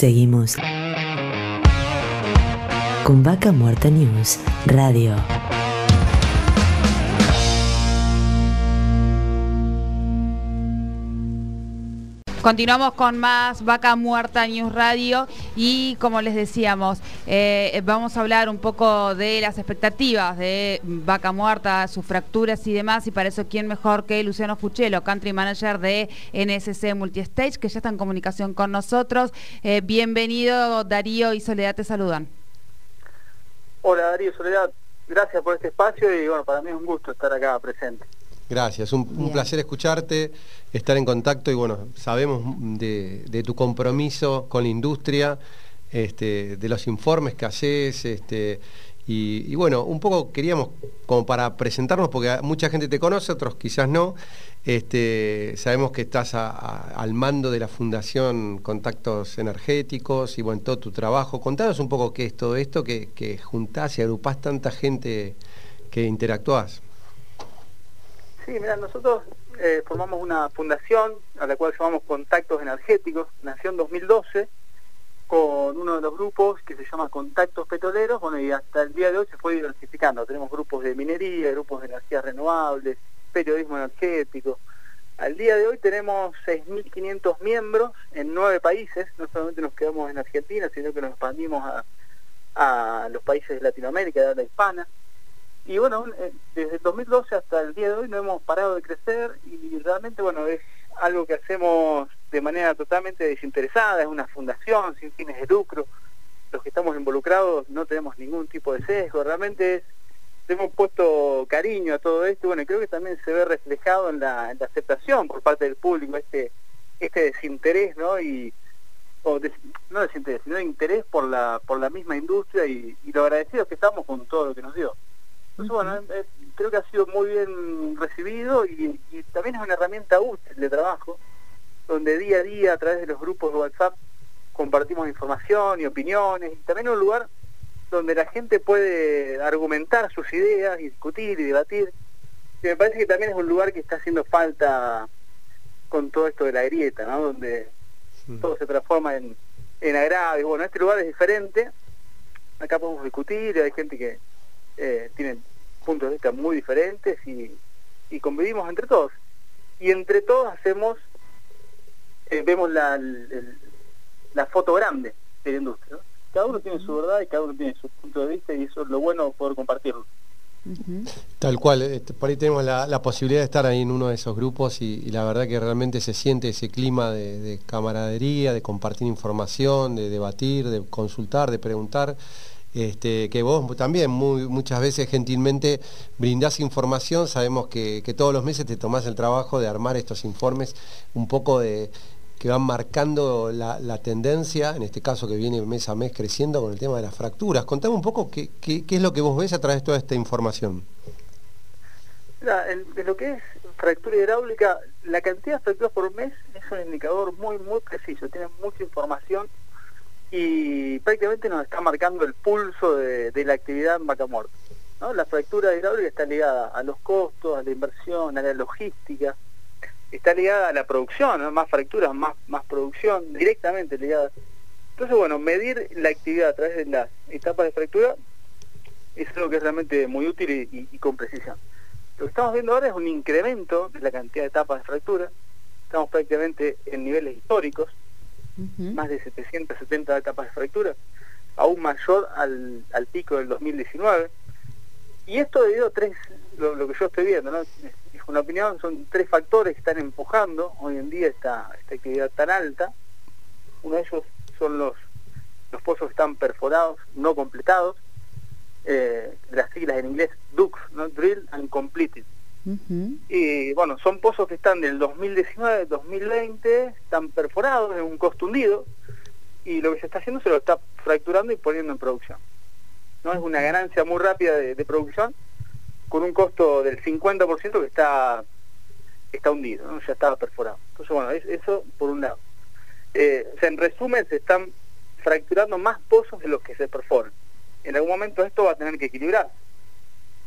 Seguimos con Vaca Muerta News Radio. Continuamos con más Vaca Muerta News Radio y como les decíamos, eh, vamos a hablar un poco de las expectativas de Vaca Muerta, sus fracturas y demás y para eso quién mejor que Luciano Fuchelo, Country Manager de NSC Multistage, que ya está en comunicación con nosotros. Eh, bienvenido Darío y Soledad, te saludan. Hola Darío, Soledad, gracias por este espacio y bueno, para mí es un gusto estar acá presente. Gracias, un, placer escucharte, estar en contacto y bueno, sabemos de, tu compromiso con la industria, este, de los informes que haces, este, y, bueno, un poco queríamos como para presentarnos, porque mucha gente te conoce, otros quizás no, este, sabemos que estás al mando de la Fundación Contactos Energéticos y bueno, todo tu trabajo. Contanos un poco qué es todo esto, que, que juntás y agrupás tanta gente que interactuás. Sí, mira, nosotros eh, formamos una fundación a la cual llamamos Contactos Energéticos, nació en 2012 con uno de los grupos que se llama Contactos Petroleros, bueno, y hasta el día de hoy se fue diversificando. Tenemos grupos de minería, grupos de energías renovables, periodismo energético. Al día de hoy tenemos 6.500 miembros en nueve países, no solamente nos quedamos en Argentina, sino que nos expandimos a, a los países de Latinoamérica, de habla hispana. Y bueno, eh, desde el 2012 hasta el día de hoy no hemos parado de crecer y realmente, bueno, es algo que hacemos de manera totalmente desinteresada, es una fundación sin fines de lucro. Los que estamos involucrados no tenemos ningún tipo de sesgo, realmente es, hemos puesto cariño a todo esto, bueno, creo que también se ve reflejado en la, aceptación por parte del público, este, este desinterés, ¿no? Y, o no desinterés, sino interés por la, por la misma industria y, y lo agradecidos que estamos con todo lo que nos dio. Entonces, bueno, eh, creo que ha sido muy bien recibido y, también es una herramienta útil de trabajo, donde día a día a través de los grupos de WhatsApp compartimos información y opiniones, y también un lugar donde la gente puede argumentar sus ideas y discutir y debatir. Y me parece que también es un lugar que está haciendo falta con todo esto de la grieta, ¿no? Donde todo se transforma en, en agravio. Bueno, este lugar es diferente, acá podemos discutir, hay gente que eh, tienen puntos de vista muy diferentes y, convivimos entre todos. Y entre todos hacemos, eh, vemos la, la foto grande de la industria. Cada uno tiene su verdad y cada uno tiene su punto de vista y eso es lo bueno poder compartirlo. Tal cual, eh, por ahí tenemos la, posibilidad de estar ahí en uno de esos grupos y, la verdad que realmente se siente ese clima de, camaradería, de compartir información, de debatir, de consultar, de preguntar. Este, que vos también muchas veces gentilmente brindás información, sabemos que, todos los meses te tomás el trabajo de armar estos informes un poco de que van marcando la, tendencia, en este caso que viene mes a mes creciendo con el tema de las fracturas. Contame un poco qué, es lo que vos ves a través de toda esta información. de lo que es fractura hidráulica, la cantidad de fracturas por mes es un indicador muy, muy preciso, tiene mucha información y prácticamente nos está marcando el pulso de, la actividad en vaca muerta. ¿no? La fractura hidráulica está ligada a los costos, a la inversión, a la logística, está ligada a la producción, más fracturas, más, producción, directamente ligada. Entonces, bueno, medir la actividad a través de las etapas de fractura es algo que es realmente muy útil y con precisión. Lo que estamos viendo ahora es un incremento de la cantidad de etapas de fractura, estamos prácticamente en niveles históricos, más de 770 etapas de fractura, aún mayor al, al pico del 2019. Y esto debido a tres, lo, que yo estoy viendo, ¿no? es una opinión, son tres factores que están empujando hoy en día esta, esta actividad tan alta. Uno de ellos son los, los pozos que están perforados, no completados, eh, las siglas en inglés DUCS, ¿no? Drill and Completed. Y bueno, son pozos que están del 2019, 2020, están perforados en un costo hundido y lo que se está haciendo se lo está fracturando y poniendo en producción. ¿no? Es una ganancia muy rápida de, producción con un costo del 50% que está está hundido, ¿no? ya estaba perforado. Entonces, bueno, eso por un lado. Eh, en resumen, se están fracturando más pozos de los que se perforan. En algún momento esto va a tener que equilibrar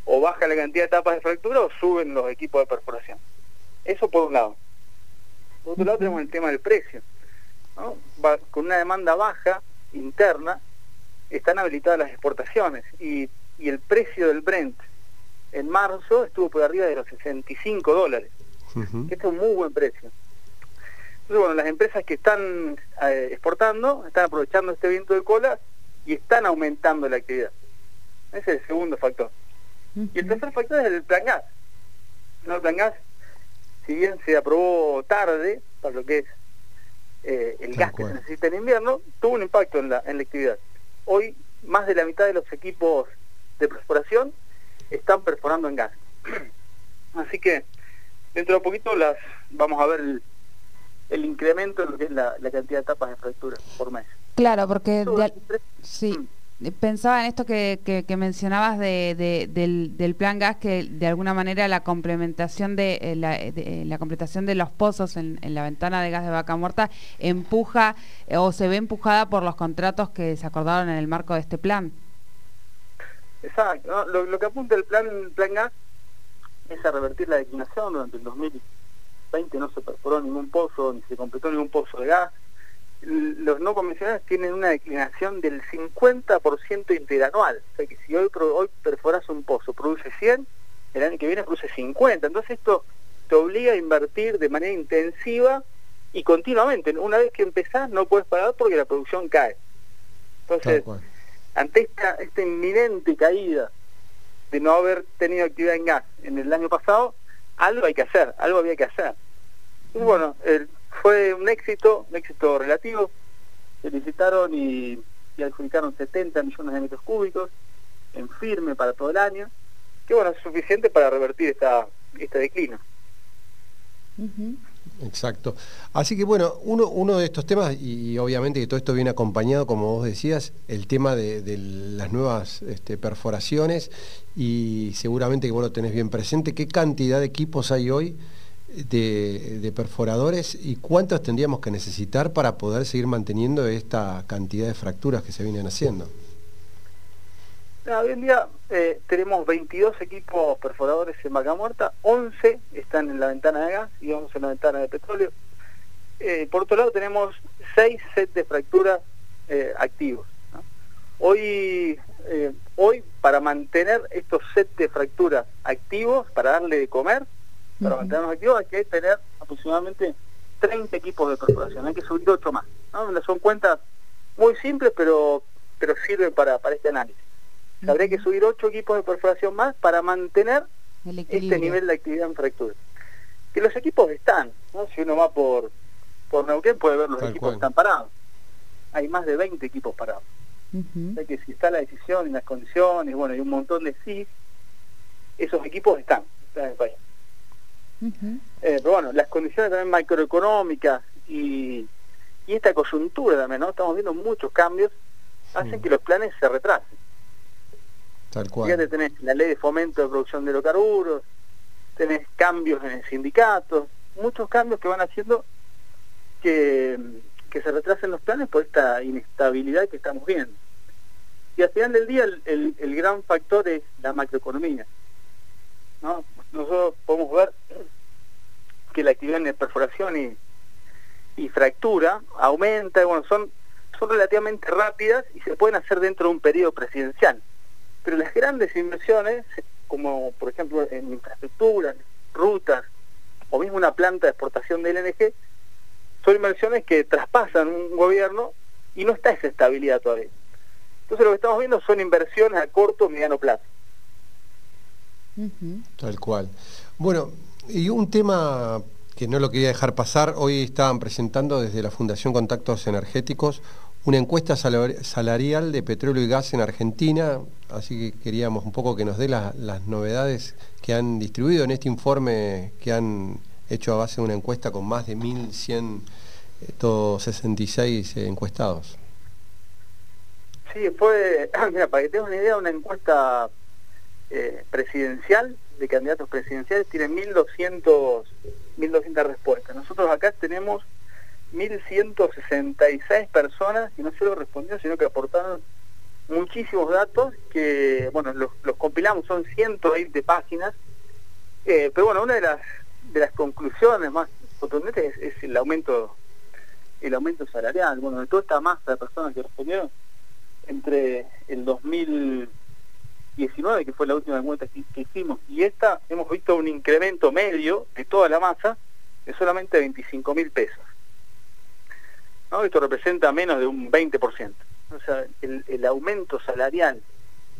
o baja la cantidad de etapas de fractura o suben los equipos de perforación. Eso por un lado. Por otro lado tenemos el tema del precio. con una demanda baja interna, están habilitadas las exportaciones y, el precio del Brent en marzo estuvo por arriba de los 65 dólares. Este es un muy buen precio. Entonces, bueno, las empresas que están eh, exportando están aprovechando este viento de cola y están aumentando la actividad. Ese es el segundo factor. Y el tercer factor es el plan gas. ¿No? El plan gas, si bien se aprobó tarde, para lo que es eh, el gas que se necesita en invierno, tuvo un impacto en la, en la actividad. Hoy, más de la mitad de los equipos de perforación están perforando en gas. Así que, dentro de poquito las vamos a ver el, incremento en lo que es la, cantidad de etapas de fractura por mes. Claro, porque... sí. Pensaba en esto que, mencionabas del, plan gas, que de alguna manera la complementación de, eh, eh, la, completación de los pozos en, la ventana de gas de vaca muerta empuja eh, o se ve empujada por los contratos que se acordaron en el marco de este plan. Exacto, lo, que apunta el plan, plan gas es a revertir la declinación durante el 2020 no se perforó ningún pozo ni se completó ningún pozo de gas los no convencionales tienen una declinación del 50% interanual. O sea que si hoy, hoy perforas un pozo, produce 100, el año que viene produce 50. Entonces esto te obliga a invertir de manera intensiva y continuamente. Una vez que empezás no puedes parar porque la producción cae. Entonces, ante esta, esta inminente caída de no haber tenido actividad en gas en el año pasado, algo hay que hacer, algo había que hacer. Y bueno, el fue un éxito, un éxito relativo. Se licitaron y, adjudicaron 70 millones de metros cúbicos en firme para todo el año, que bueno, es suficiente para revertir esta, este declino. Exacto. Así que bueno, uno, uno de estos temas, y, obviamente que todo esto viene acompañado, como vos decías, el tema de, las nuevas este, perforaciones, y seguramente que vos lo tenés bien presente, ¿qué cantidad de equipos hay hoy de, perforadores y cuántos tendríamos que necesitar para poder seguir manteniendo esta cantidad de fracturas que se vienen haciendo? hoy en día eh, tenemos 22 equipos perforadores en vaca muerta, 11 están en la ventana de gas y 11 en la ventana de petróleo. Eh, por otro lado tenemos 6 sets de fracturas eh, activos. Hoy, hoy para mantener estos sets de fracturas activos, para darle de comer, para mantenernos activos hay que tener aproximadamente 30 equipos de perforación, hay que subir 8 más. Son cuentas muy simples, pero, pero sirven para, para este análisis. Habría que subir 8 equipos de perforación más para mantener este nivel de actividad en fractura. Que los equipos están, si uno va por, por Neuquén puede ver los equipos que están parados. Hay más de 20 equipos parados. que si está la decisión y las condiciones, bueno, hay un montón de sí, esos equipos están, están en el país. Eh, pero bueno, las condiciones también macroeconómicas y, esta coyuntura también, ¿no? Estamos viendo muchos cambios, hacen que los planes se retrasen. Tal cual. Fíjate, tenés la ley de fomento de producción de hidrocarburos, tenés cambios en el sindicato, muchos cambios que van haciendo que, que se retrasen los planes por esta inestabilidad que estamos viendo. Y al final del día el, el gran factor es la macroeconomía. ¿no? Nosotros podemos ver que la actividad en perforación y, y fractura aumenta, bueno, son, son relativamente rápidas y se pueden hacer dentro de un periodo presidencial. Pero las grandes inversiones, como por ejemplo en infraestructuras, rutas, o mismo una planta de exportación de LNG, son inversiones que traspasan un gobierno y no está esa estabilidad todavía. Entonces lo que estamos viendo son inversiones a corto o mediano plazo. Tal cual. Bueno, y un tema que no lo quería dejar pasar, hoy estaban presentando desde la Fundación Contactos Energéticos una encuesta salarial de petróleo y gas en Argentina, así que queríamos un poco que nos dé las novedades que han distribuido en este informe que han hecho a base de una encuesta con más de 1.166 eh, encuestados. Sí, fue, mira, para que tengas una idea, una encuesta eh, presidencial de candidatos presidenciales tiene 1.200 1.200 respuestas. Nosotros acá tenemos 1.166 personas que no solo respondieron, sino que aportaron muchísimos datos que, bueno, los, compilamos, son 120 páginas. Eh, pero bueno, una de las, de las conclusiones más potentes es, el aumento el aumento salarial. Bueno, de toda esta masa de personas que respondieron, entre el 2019, que fue la última encuesta que, hicimos, y esta, hemos visto un incremento medio de toda la masa de solamente 25 mil pesos. ¿No? Esto representa menos de un 20%. O sea, el, el aumento salarial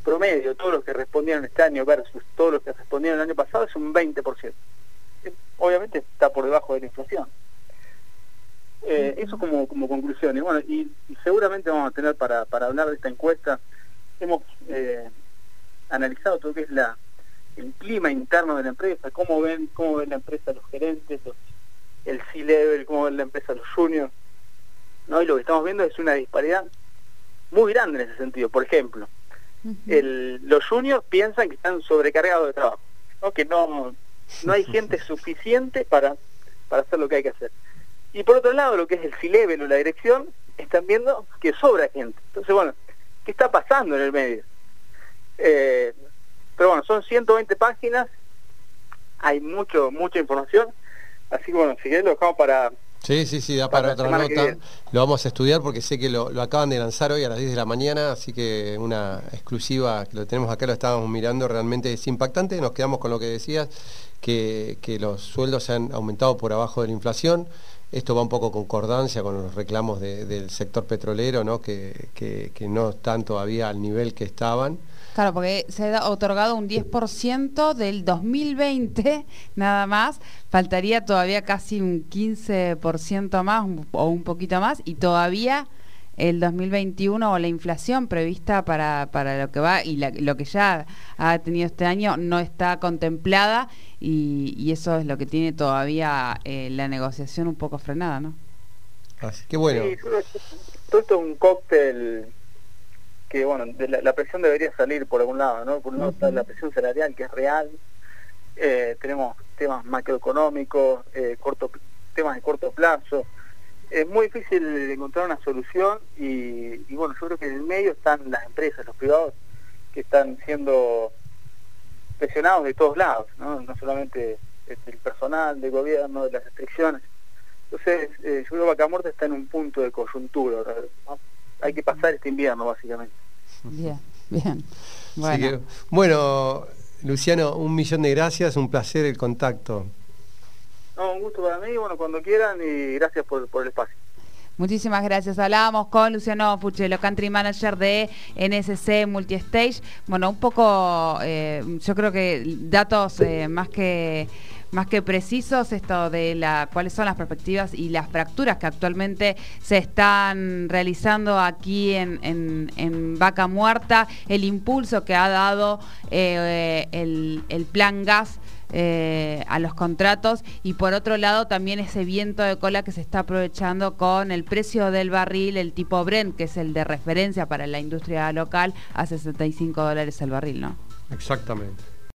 promedio, todos los que respondieron este año versus todos los que respondieron el año pasado, es un 20%. Obviamente está por debajo de la inflación. Eh, eso como, como conclusión. Y bueno, y, seguramente vamos a tener para, para hablar de esta encuesta, hemos eh, analizado todo lo que es la el clima interno de la empresa, cómo ven, cómo ven la empresa los gerentes, el C-level, cómo ven la empresa los juniors. ¿no? Y lo que estamos viendo es una disparidad muy grande en ese sentido. Por ejemplo, el, los juniors piensan que están sobrecargados de trabajo, ¿no? que no, no hay gente suficiente para, para hacer lo que hay que hacer. Y por otro lado, lo que es el C-Level o la dirección, están viendo que sobra gente. Entonces, bueno, ¿qué está pasando en el medio? Eh, pero bueno, son 120 páginas, hay mucho mucha información, así que bueno, si querés lo dejamos para... Sí, sí, sí, da para, otra nota. Lo vamos a estudiar porque sé que lo, acaban de lanzar hoy a las 10 de la mañana, así que una exclusiva que lo tenemos acá, lo estábamos mirando, realmente es impactante. Nos quedamos con lo que decías, que, que los sueldos se han aumentado por abajo de la inflación. Esto va un poco concordancia con los reclamos del sector petrolero, ¿no? Que, no están todavía al nivel que estaban. Claro, porque se ha otorgado un 10% del 2020 nada más, faltaría todavía casi un 15% más o un poquito más y todavía el 2021 o la inflación prevista para, para lo que va y lo que ya ha tenido este año no está contemplada y, eso es lo que tiene todavía eh, la negociación un poco frenada, ¿no? Así que bueno. todo esto es un cóctel que, bueno, la, presión debería salir por algún lado, ¿no? Por un lado está la presión salarial que es real, eh, tenemos temas macroeconómicos, eh, corto, temas de corto plazo, es muy difícil encontrar una solución y, bueno, yo creo que en el medio están las empresas, los privados, que están siendo presionados de todos lados, no, no solamente el personal, del gobierno, de las restricciones. Entonces, eh, yo creo que Vaca está en un punto de coyuntura, hay que pasar este invierno básicamente. Bien, bien. Bueno. bueno, Luciano, un millón de gracias, un placer el contacto. No, un gusto para mí, bueno, cuando quieran y gracias por, el espacio. Muchísimas gracias. Hablábamos con Luciano Fuchelo, Country Manager de NSC Multistage. Bueno, un poco, eh, yo creo que datos eh, más que más que precisos esto de la cuáles son las perspectivas y las fracturas que actualmente se están realizando aquí en, Vaca Muerta, el impulso que ha dado eh, el, el plan gas eh, a los contratos y por otro lado también ese viento de cola que se está aprovechando con el precio del barril, el tipo Brent, que es el de referencia para la industria local, a 65 dólares el barril, ¿no? Exactamente.